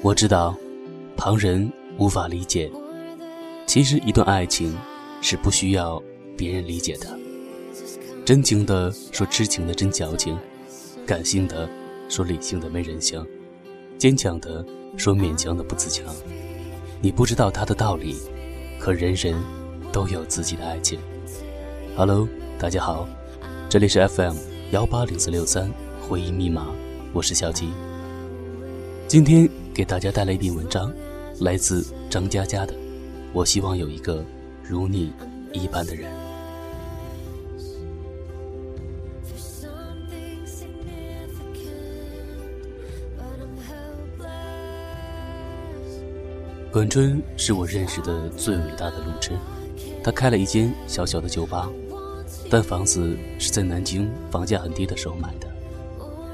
我知道，旁人无法理解。其实，一段爱情是不需要别人理解的。真情的说痴情的真矫情，感性的说理性的没人性，坚强的说勉强的不自强。你不知道他的道理，可人人都有自己的爱情。Hello，大家好，这里是 FM 幺八零四六三回忆密码，我是小吉。今天。给大家带来一篇文章，来自张嘉佳的。我希望有一个如你一般的人。管春是我认识的最伟大的路痴，他开了一间小小的酒吧，但房子是在南京房价很低的时候买的，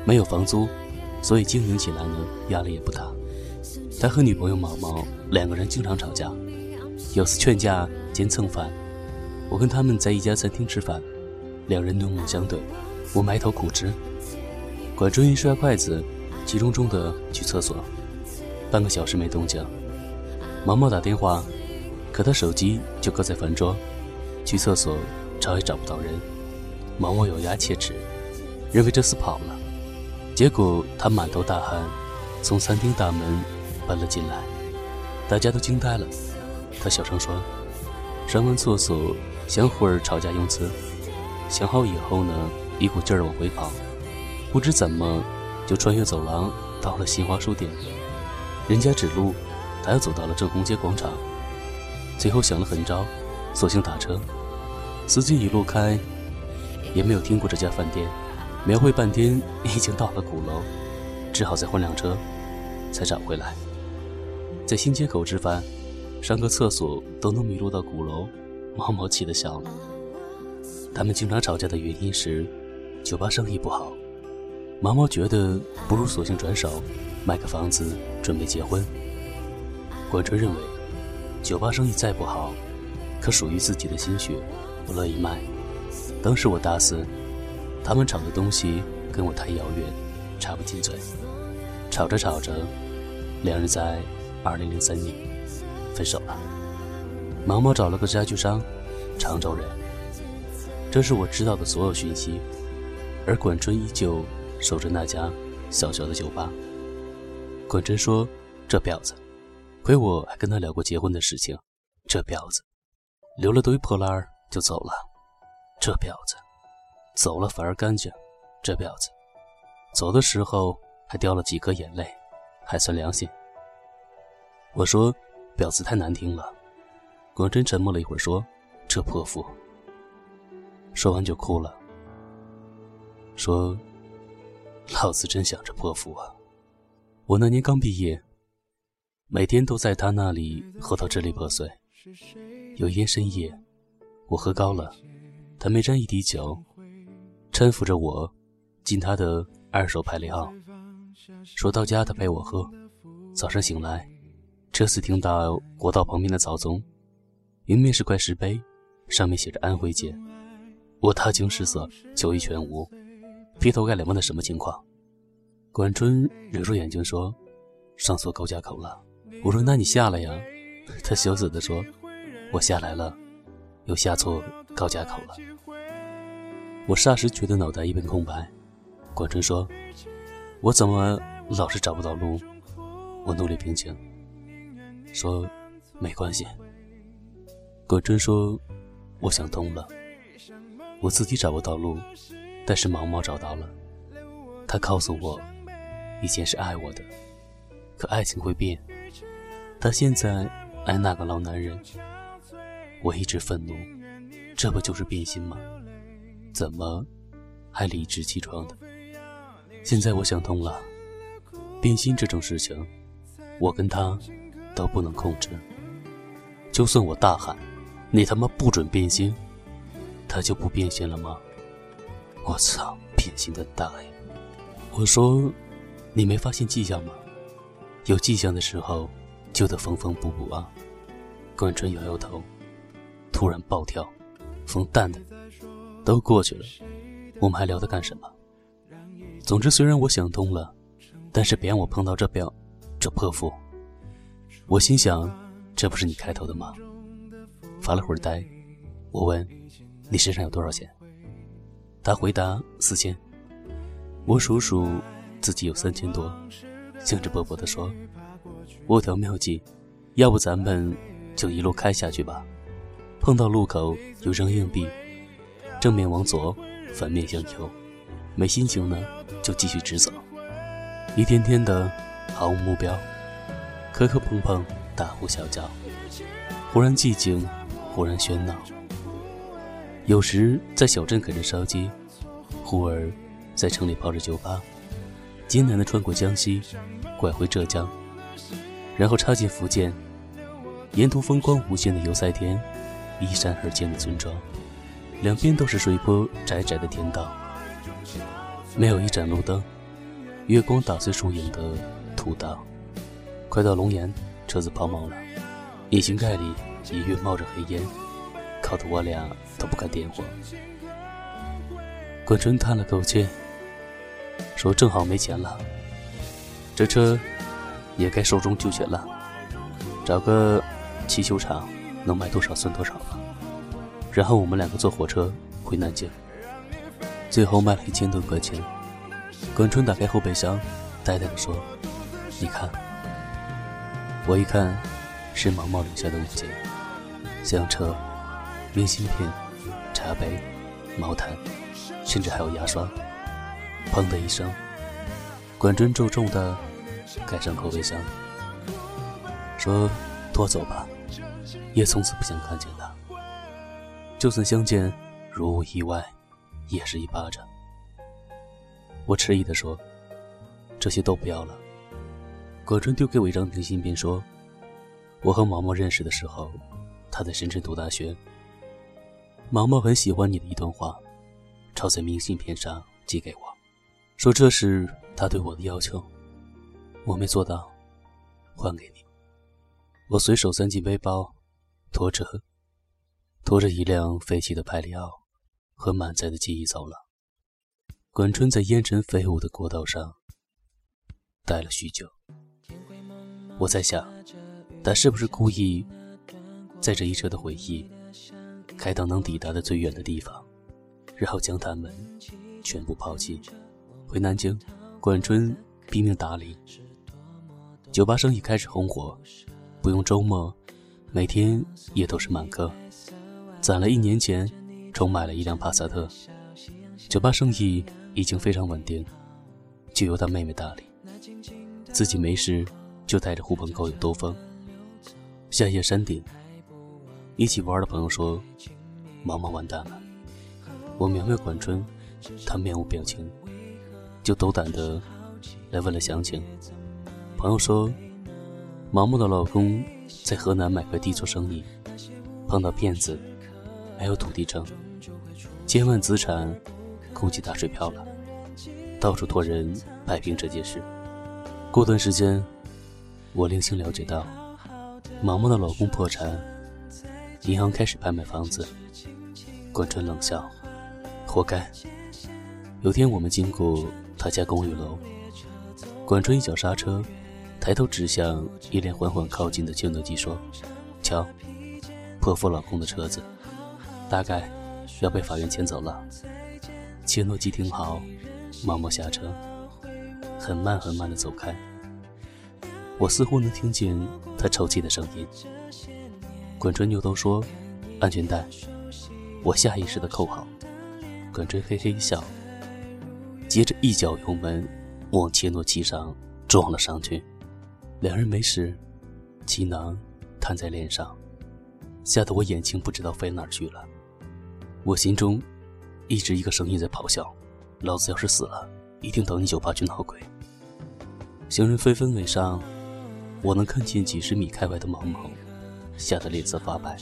没有房租，所以经营起来呢压力也不大。他和女朋友毛毛两个人经常吵架，有次劝架兼蹭饭，我跟他们在一家餐厅吃饭，两人怒目相对，我埋头苦吃。管春一摔筷子，急中中的去厕所，半个小时没动静。毛毛打电话，可他手机就搁在饭桌，去厕所找也找不到人。毛毛咬牙切齿，认为这厮跑了，结果他满头大汗，从餐厅大门。奔了进来，大家都惊呆了。他小声说：“上完厕所，想会儿吵架用词，想好以后呢，一股劲儿往回跑，不知怎么就穿越走廊到了新华书店。人家指路，他又走到了正红街广场。最后想了狠招，索性打车。司机一路开，也没有听过这家饭店，描绘半天已经到了鼓楼，只好再换辆车，才找回来。”在新街口吃饭，上个厕所都能迷路到鼓楼，毛毛气得笑了。他们经常吵架的原因是，酒吧生意不好。毛毛觉得不如索性转手，卖个房子准备结婚。管春认为，酒吧生意再不好，可属于自己的心血，不乐意卖。当时我大四，他们吵的东西跟我太遥远，插不进嘴。吵着吵着，两人在。二零零三年，分手了。毛毛找了个家具商，常州人。这是我知道的所有讯息。而管春依旧守着那家小小的酒吧。管春说：“这婊子，亏我还跟他聊过结婚的事情。这婊子，留了堆破烂就走了。这婊子，走了反而干净。这婊子，走的时候还掉了几颗眼泪，还算良心。”我说：“婊子太难听了。”广真沉默了一会儿，说：“这泼妇。”说完就哭了，说：“老子真想着泼妇啊！我那年刚毕业，每天都在他那里喝到支离破碎。有一天深夜，我喝高了，他没沾一滴酒，搀扶着我进他的二手排雷号，说到家他陪我喝。早上醒来。”车子停到国道旁边的草丛，迎面是块石碑，上面写着“安徽街”。我大惊失色，酒意全无，劈头盖脸问他什么情况。管春揉揉眼睛说：“上错高架口了。”我说：“那你下来呀？”他羞涩地说：“我下来了，又下错高架口了。”我霎时觉得脑袋一片空白。管春说：“我怎么老是找不到路？”我努力平静。说，没关系。葛真说：“我想通了，我自己找不到路，但是毛毛找到了。他告诉我，以前是爱我的，可爱情会变。他现在爱那个老男人。我一直愤怒，这不就是变心吗？怎么还理直气壮的？现在我想通了，变心这种事情，我跟他。”都不能控制。就算我大喊：“你他妈不准变心！”他就不变心了吗？我操，变心的大爷！我说：“你没发现迹象吗？有迹象的时候，就得缝缝补补啊。”冠春摇摇头，突然暴跳：“冯蛋的，都过去了，我们还聊它干什么？”总之，虽然我想通了，但是别让我碰到这表，这泼妇。我心想，这不是你开头的吗？发了会儿呆，我问：“你身上有多少钱？”他回答：“四千。”我数数，自己有三千多，兴致勃勃地说：“我有条妙计，要不咱们就一路开下去吧。碰到路口有扔硬币，正面往左，反面向右。没心情呢，就继续直走。一天天的，毫无目标。”磕磕碰碰，大呼小叫，忽然寂静，忽然喧闹。有时在小镇啃着烧鸡，忽而在城里泡着酒吧，艰难地穿过江西，拐回浙江，然后插进福建。沿途风光无限的油菜田，依山而建的村庄，两边都是水坡窄窄的田道，没有一盏路灯，月光打碎树影的土道。快到龙岩，车子抛锚了，引擎盖里隐约冒着黑烟，烤得我俩都不敢点火。冠春叹了口气，说：“正好没钱了，这车也该寿终正寝了，找个汽修厂，能卖多少算多少吧。然后我们两个坐火车回南京。最后卖了一千多块钱。”冠春打开后备箱，呆呆地说：“你看。”我一看，是毛毛留下的物件：香车、明信片、茶杯、毛毯，甚至还有牙刷。砰的一声，管春重重的盖上后备箱，说：“拖走吧，也从此不想看见他。就算相见，如无意外，也是一巴掌。”我迟疑的说：“这些都不要了。”葛春丢给我一张明信片，说：“我和毛毛认识的时候，他在深圳读大学。毛毛很喜欢你的一段话，抄在明信片上寄给我，说这是他对我的要求。我没做到，还给你。”我随手塞进背包，拖着拖着一辆废弃的派里奥和满载的记忆走了。管春在烟尘飞舞的国道上待了许久。我在想，他是不是故意在这一车的回忆开到能抵达的最远的地方，然后将他们全部抛弃？回南京，管春拼命打理，酒吧生意开始红火，不用周末，每天也都是满客。攒了一年钱，重买了一辆帕萨特，酒吧生意已经非常稳定，就由他妹妹打理，自己没事。就带着狐朋狗友兜风，下夜山顶。一起玩的朋友说：“毛毛完蛋了。”我瞄瞄管春，他面无表情，就斗胆的来问了详情。朋友说：“毛毛的老公在河南买块地做生意，碰到骗子，没有土地证，千万资产空气打水漂了，到处托人摆平这件事。过段时间。”我零星了解到，毛毛的老公破产，银行开始拍卖房子。管春冷笑：“活该。”有天我们经过他家公寓楼，管春一脚刹车，抬头指向一脸缓缓靠近的切诺基，说：“瞧，泼妇老公的车子，大概要被法院牵走了。”切诺基停好，毛毛下车，很慢很慢地走开。我似乎能听见他抽泣的声音。管春扭头说：“安全带。”我下意识的扣好。管春嘿嘿一笑，接着一脚油门往切诺基上撞了上去。两人没事，气囊弹在脸上，吓得我眼睛不知道飞哪去了。我心中一直一个声音在咆哮：“老子要是死了，一定等你酒吧去闹鬼。”行人纷纷围上。我能看见几十米开外的毛毛，吓得脸色发白，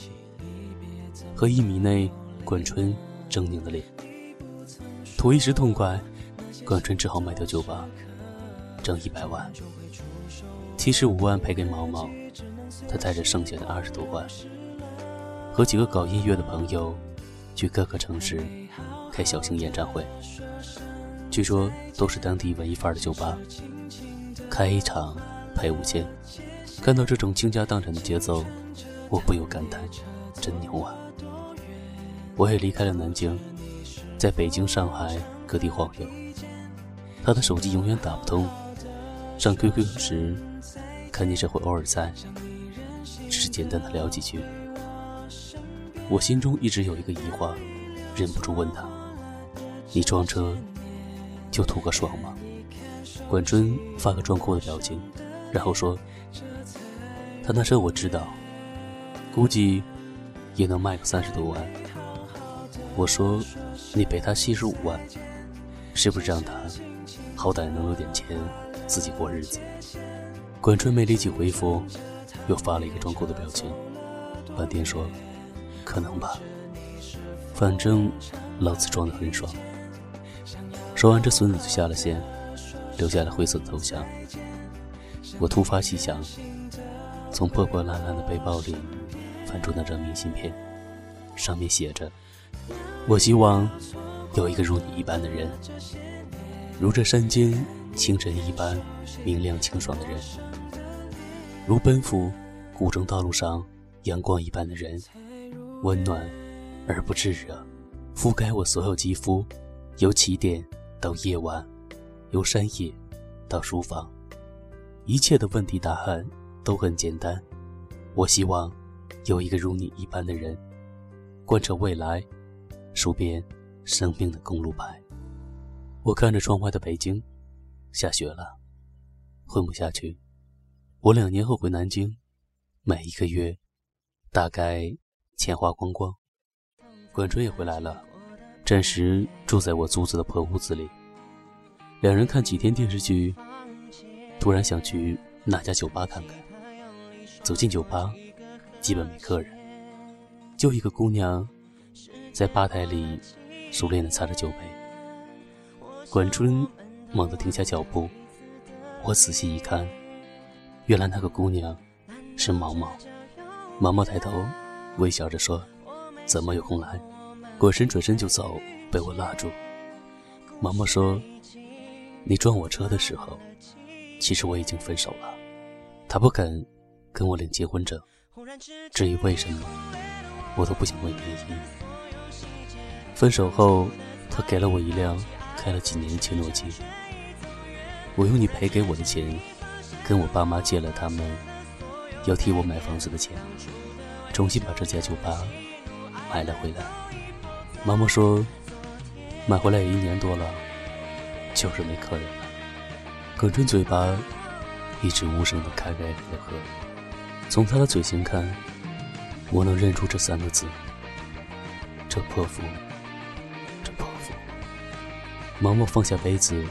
和一米内管春狰狞的脸。图一时痛快，管春只好卖掉酒吧，挣一百万，七十五万赔给毛毛，他带着剩下的二十多万，和几个搞音乐的朋友，去各个城市开小型演唱会。据说都是当地文艺范儿的酒吧，开一场赔五千。看到这种倾家荡产的节奏，我不由感叹：真牛啊！我也离开了南京，在北京、上海各地晃悠。他的手机永远打不通，上 QQ 时看见时会偶尔在，只是简单的聊几句。我心中一直有一个疑惑，忍不住问他：“你装车？”就图个爽吗？管春发个装酷的表情，然后说：“他那车我知道，估计也能卖个三十多万。”我说：“你赔他七十五万，是不是让他好歹能有点钱自己过日子？”管春没立即回复，又发了一个装酷的表情，半天说：“可能吧，反正老子装的很爽。”说完，这孙子就下了线，留下了灰色的头像。我突发奇想，从破破烂烂的背包里翻出那张明信片，上面写着：“我希望有一个如你一般的人，如这山间清晨一般明亮清爽的人，如奔赴古城道路上阳光一般的人，温暖而不炙热，覆盖我所有肌肤，由起点。”到夜晚，由山野到书房，一切的问题答案都很简单。我希望有一个如你一般的人，贯彻未来，数遍生命的公路牌。我看着窗外的北京，下雪了，混不下去。我两年后回南京，每一个月大概钱花光光。管春也回来了。暂时住在我租子的破屋子里，两人看几天电视剧，突然想去那家酒吧看看。走进酒吧，基本没客人，就一个姑娘在吧台里熟练地擦着酒杯。管春猛地停下脚步，我仔细一看，原来那个姑娘是毛毛。毛毛抬头微笑着说：“怎么有空来？”管春转身就走，被我拉住。毛毛说：“你撞我车的时候，其实我已经分手了。他不肯跟我领结婚证，至于为什么，我都不想问原因。分手后，他给了我一辆开了几年的切诺基。我用你赔给我的钱，跟我爸妈借了他们要替我买房子的钱，重新把这家酒吧买了回来。”毛毛说：“买回来也一年多了，就是没客人。”葛春嘴巴一直无声的开开合合，从他的嘴型看，我能认出这三个字：这泼妇，这泼妇。毛毛放下杯子，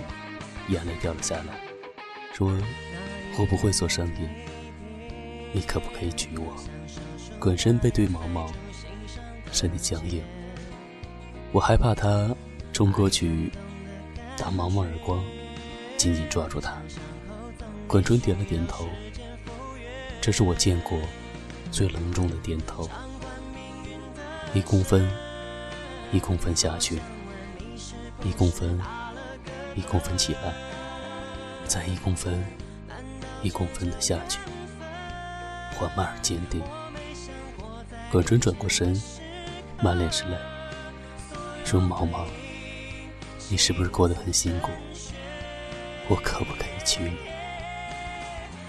眼泪掉了下来，说：“我不会做生意，你可不可以娶我？”滚身背对毛毛，身体僵硬。我害怕他冲过去打毛毛耳光，紧紧抓住他。管春点了点头，这是我见过最隆重的点头。一公分，一公分下去，一公分，一公分起来，再一公分，一公分的下去，缓慢而坚定。管春转过身，满脸是泪。说毛毛，你是不是过得很辛苦？我可不可以娶你？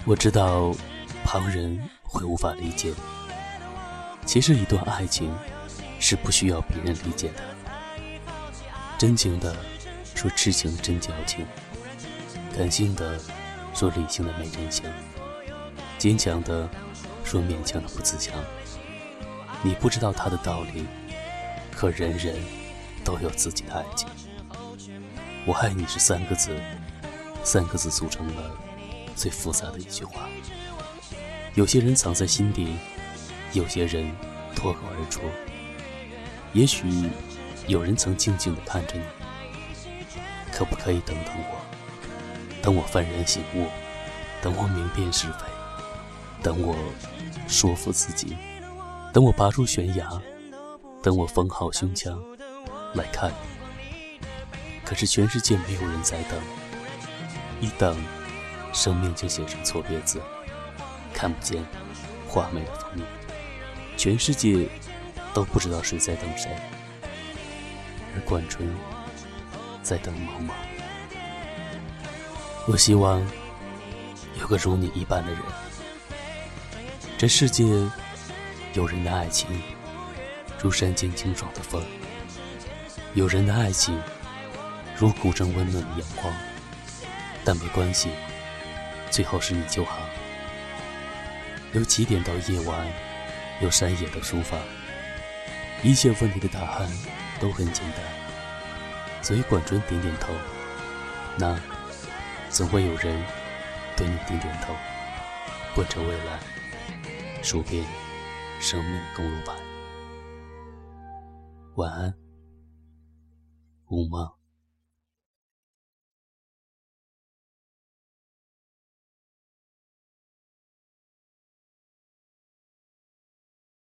我知道旁人会无法理解，其实一段爱情是不需要别人理解的。真情的说痴情的真矫情，感性的说理性的没人性，坚强的说勉强的不自强。你不知道他的道理，可人人。都有自己的爱情。我爱你是三个字，三个字组成了最复杂的一句话。有些人藏在心底，有些人脱口而出。也许有人曾静静地看着你，可不可以等等我？等我幡然醒悟，等我明辨是非，等我说服自己，等我拔出悬崖，等我缝好胸腔来看你。可是全世界没有人在等，一等，生命就写成错别字，看不见画眉的封面。全世界都不知道谁在等谁，而管春在等毛毛。我希望有个如你一般的人。这世界有人的爱情如山间清爽的风，有人的爱情如古城温暖的阳光。但没关系，最后是你就好。由起点到夜晚，由山野到书房，一切问题的答案都很简单。所以管春点点头，那。总会有人对你点点头，奔着未来，数遍生命公路牌。晚安，无梦。